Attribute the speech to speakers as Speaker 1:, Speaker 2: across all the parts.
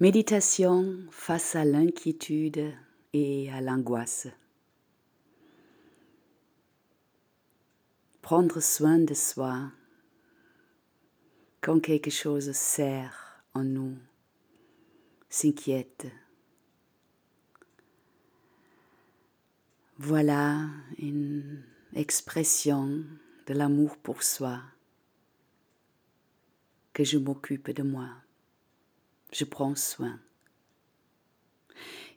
Speaker 1: Méditation face à l'inquiétude et à l'angoisse. Prendre soin de soi quand quelque chose serre en nous, s'inquiète. Voilà une expression de l'amour pour soi que je m'occupe de moi je prends soin.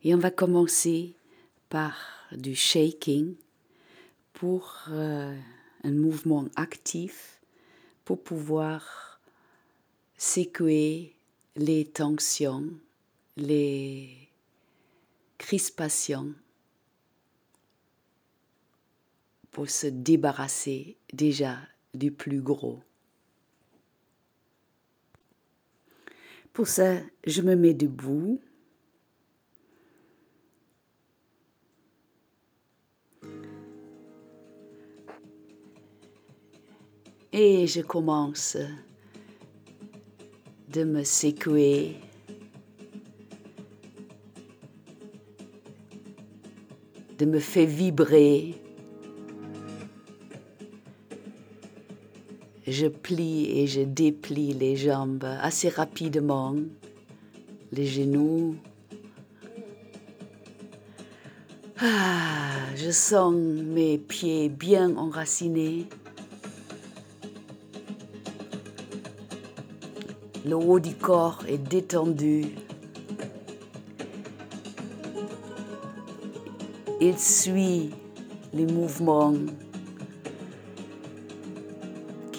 Speaker 1: Et on va commencer par du shaking pour euh, un mouvement actif pour pouvoir secouer les tensions, les crispations pour se débarrasser déjà du plus gros. Pour ça, je me mets debout. Et je commence de me secouer. de me faire vibrer je plie et je déplie les jambes assez rapidement, les genoux. Ah, je sens mes pieds bien enracinés. Le haut du corps est détendu. Il suit les mouvements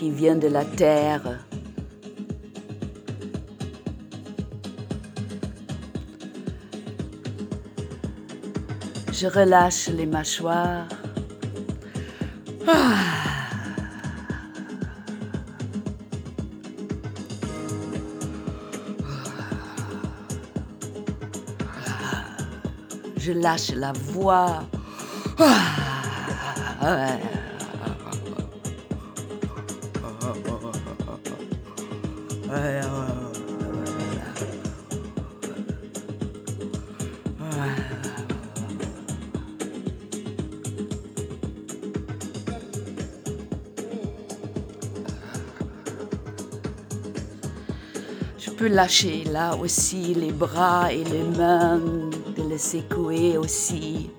Speaker 1: qui vient de la terre. Je relâche les mâchoires. Je lâche la voix. Ah. Lâcher là aussi les bras et les mains, de les secouer aussi.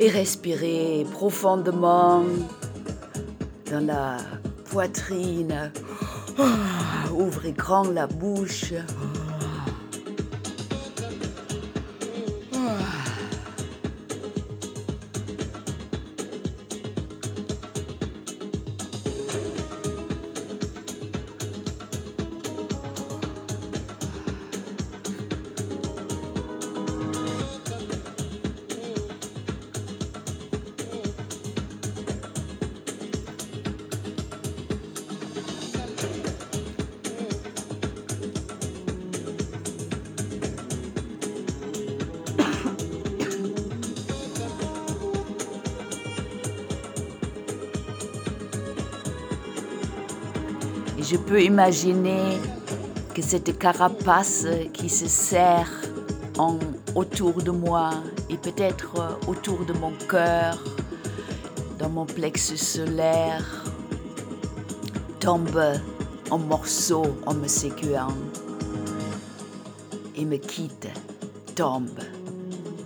Speaker 1: Et respirer profondément dans la poitrine. Ouvrez grand la bouche. Je peux imaginer que cette carapace qui se serre autour de moi et peut-être autour de mon cœur, dans mon plexus solaire, tombe en morceaux en me sécuant et me quitte, tombe.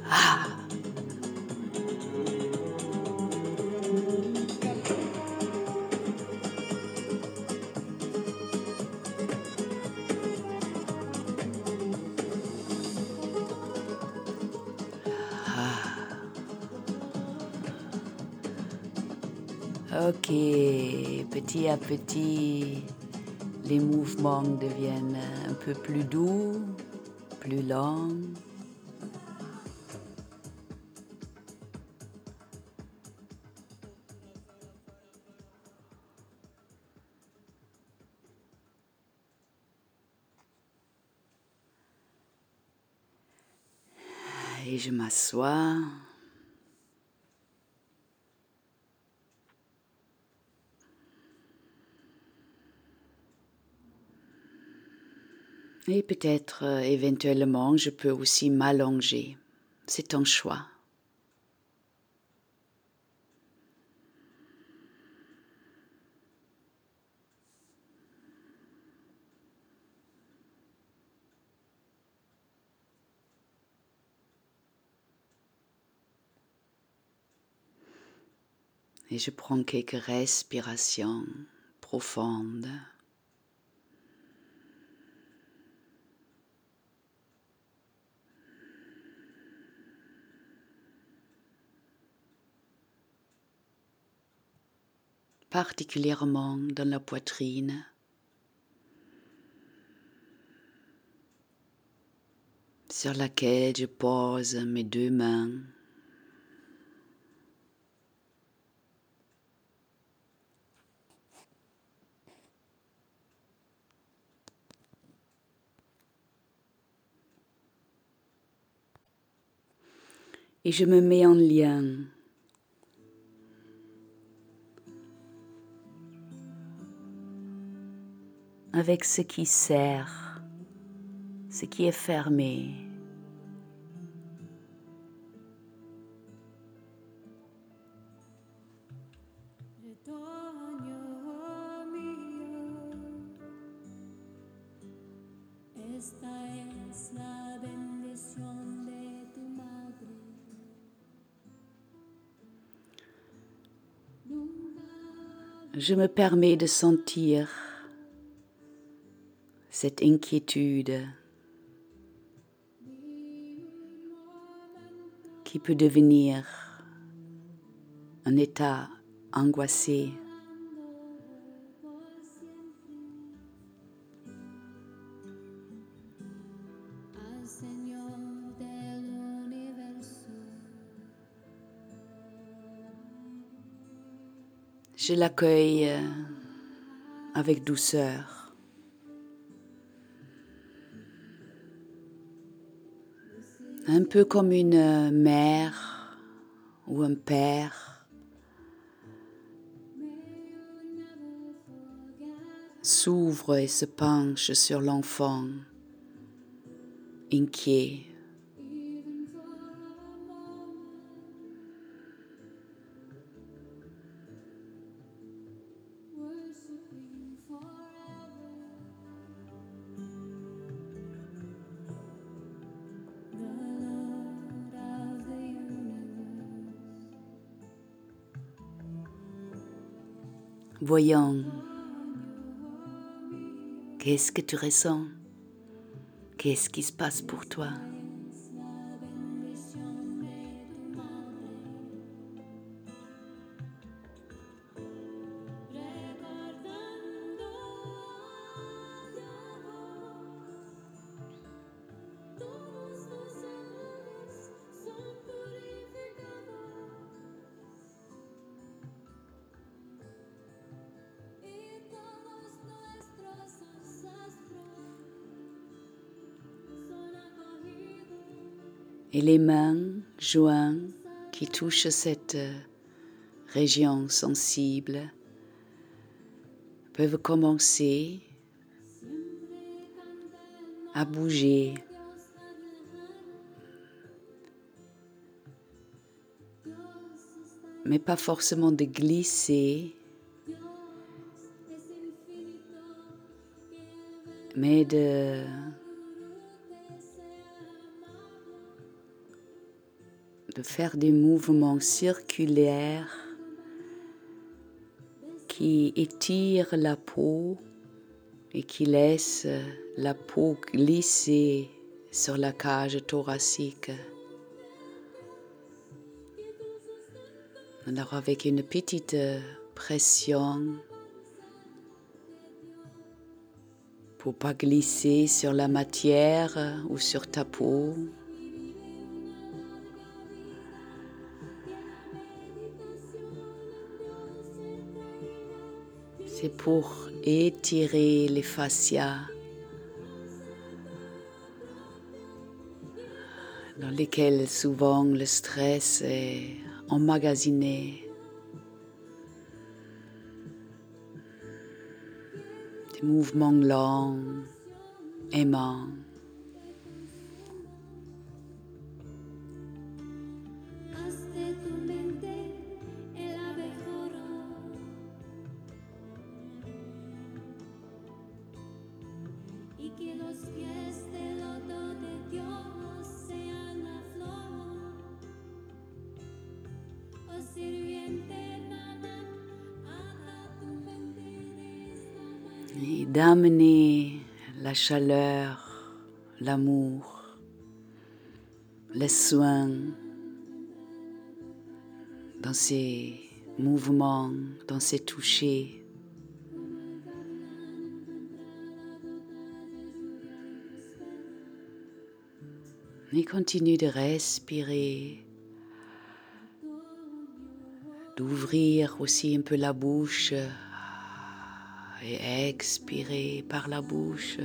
Speaker 1: Ah! Petit à petit, les mouvements deviennent un peu plus doux, plus lents. Et je m'assois. Et peut-être euh, éventuellement je peux aussi m'allonger. C'est un choix. Et je prends quelques respirations profondes. Particulièrement dans la poitrine. sur laquelle je pose mes deux mains. Et je me mets en lien avec ce qui sert, ce qui est fermé. Je me permets de sentir cette inquiétude qui peut devenir un état angoissé. Je l'accueille avec douceur. Un peu comme une mère ou un père. s'ouvre et se penche sur l'enfant, inquiet. Voyons, qu'est-ce que tu ressens? Qu'est-ce qui se passe pour toi? Et les mains jointes qui touchent cette région sensible peuvent commencer à bouger. mais pas forcément de glisser, mais de faire des mouvements circulaires qui étirent la peau et qui laissent la peau glisser sur la cage thoracique. Alors avec une petite pression pour pas glisser sur la matière ou sur ta peau. C'est pour étirer les fascias dans lesquels souvent le stress est emmagasiné. Des mouvements lents, aimant. Et d'amener la chaleur, l'amour, les soins dans ces mouvements, dans ces touchés. Et continue de respirer, d'ouvrir aussi un peu la bouche et expirer par la bouche.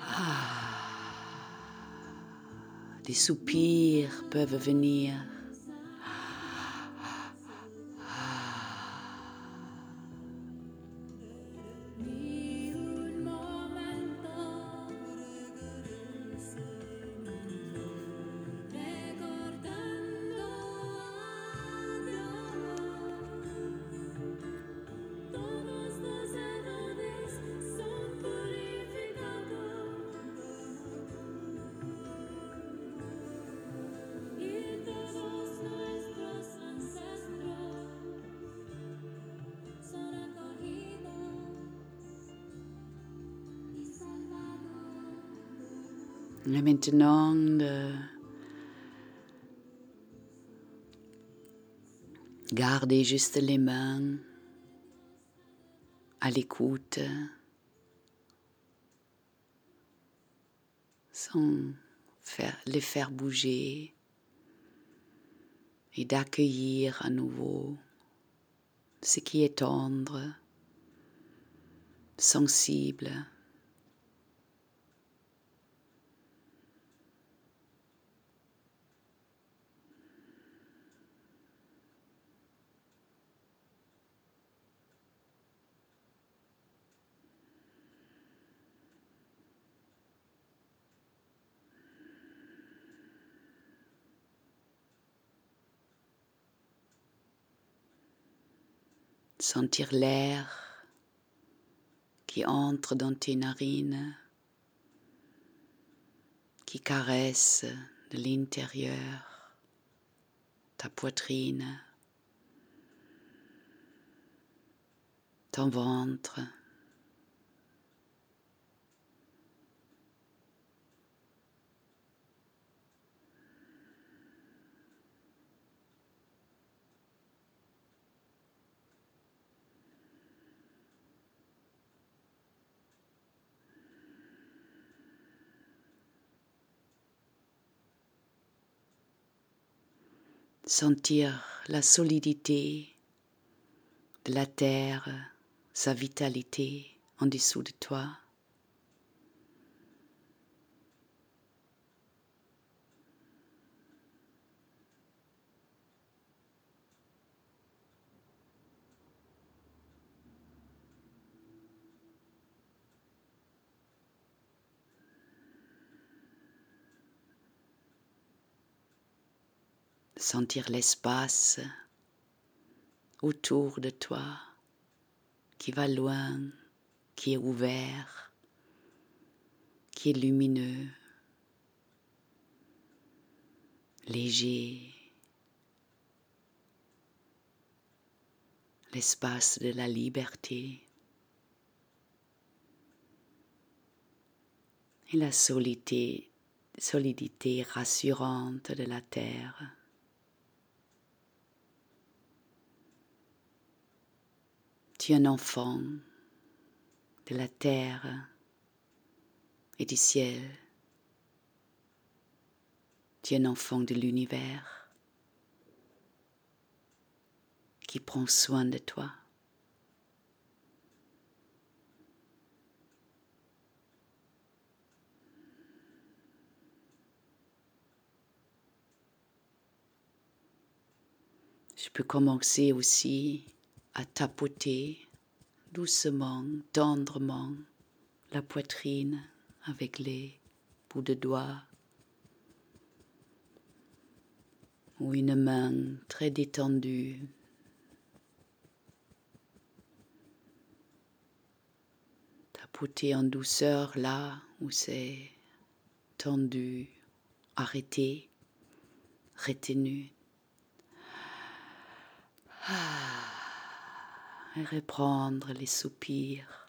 Speaker 1: Ah. Des soupirs peuvent venir. Et maintenant, de garder juste les mains à l'écoute, sans les faire bouger et d'accueillir à nouveau ce qui est tendre, sensible. Sentir l'air qui entre dans tes narines, qui caresse de l'intérieur ta poitrine, ton ventre. Sentir la solidité de la terre, sa vitalité en dessous de toi. Sentir l'espace autour de toi qui va loin, qui est ouvert, qui est lumineux, léger, l'espace de la liberté et la solidité, solidité rassurante de la terre. Tu es un enfant de la terre et du ciel. Tu es un enfant de l'univers qui prend soin de toi. Je peux commencer aussi à tapoter doucement, tendrement la poitrine avec les bouts de doigts ou une main très détendue. Tapoter en douceur là où c'est tendu, arrêté, retenu. Ah, et reprendre les soupirs.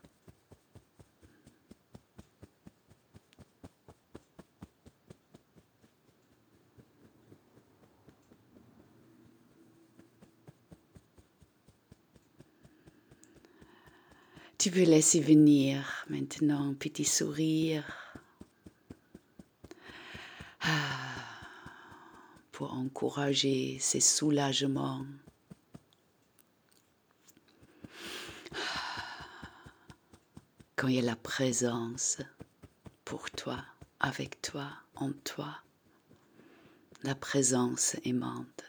Speaker 1: Tu peux laisser venir maintenant un petit sourire ah, pour encourager ces soulagements. Quand il y a la présence pour toi, avec toi, en toi, la présence aimante.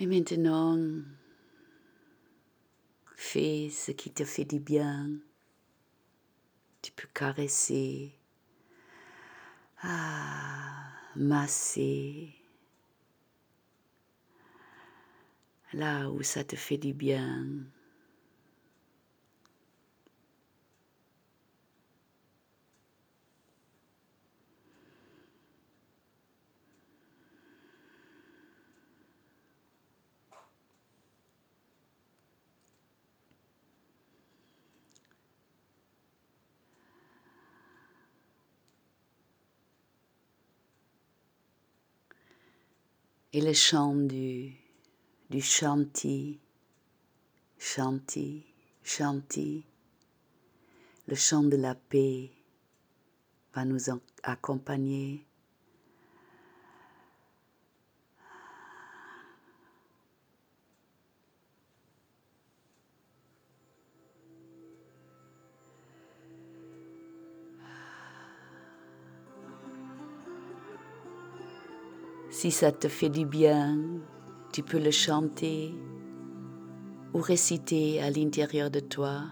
Speaker 1: Et maintenant, fais ce qui te fait du bien. Tu peux caresser, ah, masser, là où ça te fait du bien. Et le chant du, du chanti, chanti, le chant de la paix va nous accompagner. Si ça te fait du bien, tu peux le chanter ou réciter à l'intérieur de toi.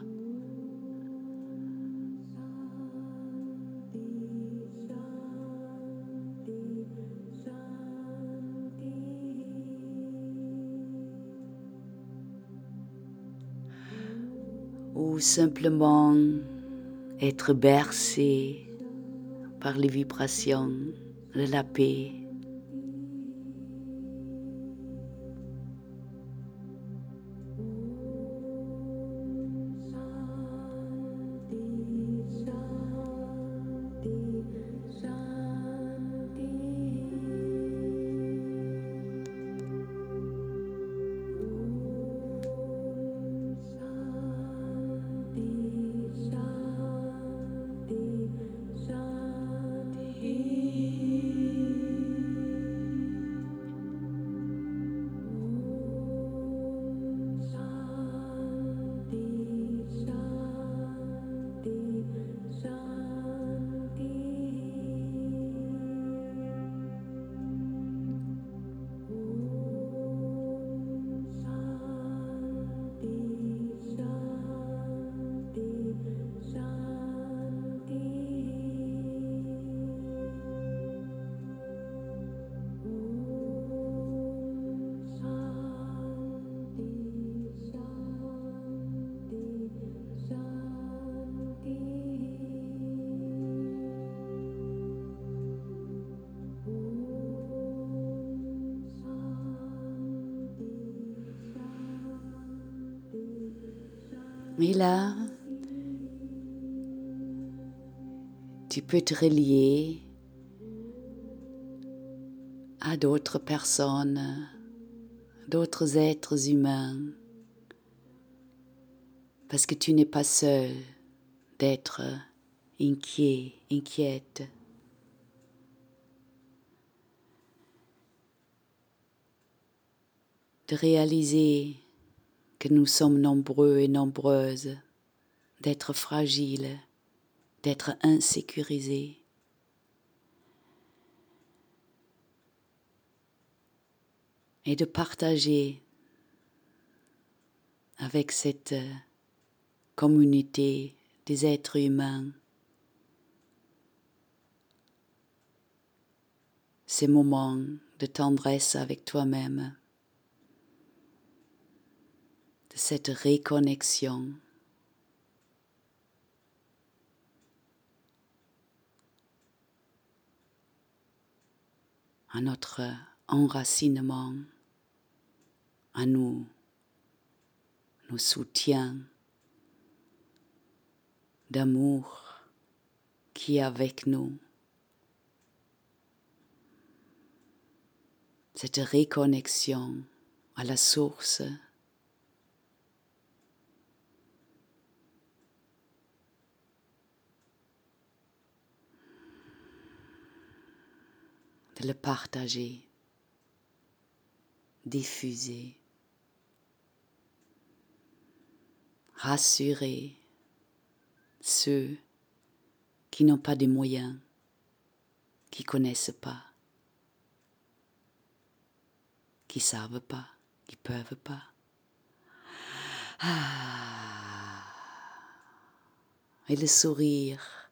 Speaker 1: Ou simplement être bercé par les vibrations de la paix. Mais là, tu peux te relier à d'autres personnes, d'autres êtres humains, parce que tu n'es pas seul d'être inquiet, inquiète. de réaliser que nous sommes nombreux et nombreuses, d'être fragiles, d'être insécurisés. Et de partager avec cette communauté des êtres humains ces moments de tendresse avec toi-même, cette réconnexion. à notre enracinement, à nous, nos soutiens d'amour qui est avec nous. cette réconnexion à la source. De le partager, diffuser, rassurer ceux qui n'ont pas de moyens, qui connaissent pas qui savent pas, qui peuvent pas. Ah. Et le sourire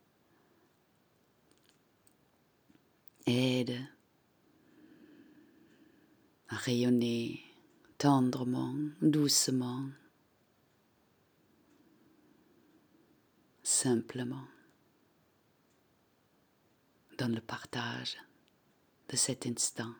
Speaker 1: aide rayonner tendrement, doucement, simplement dans le partage de cet instant.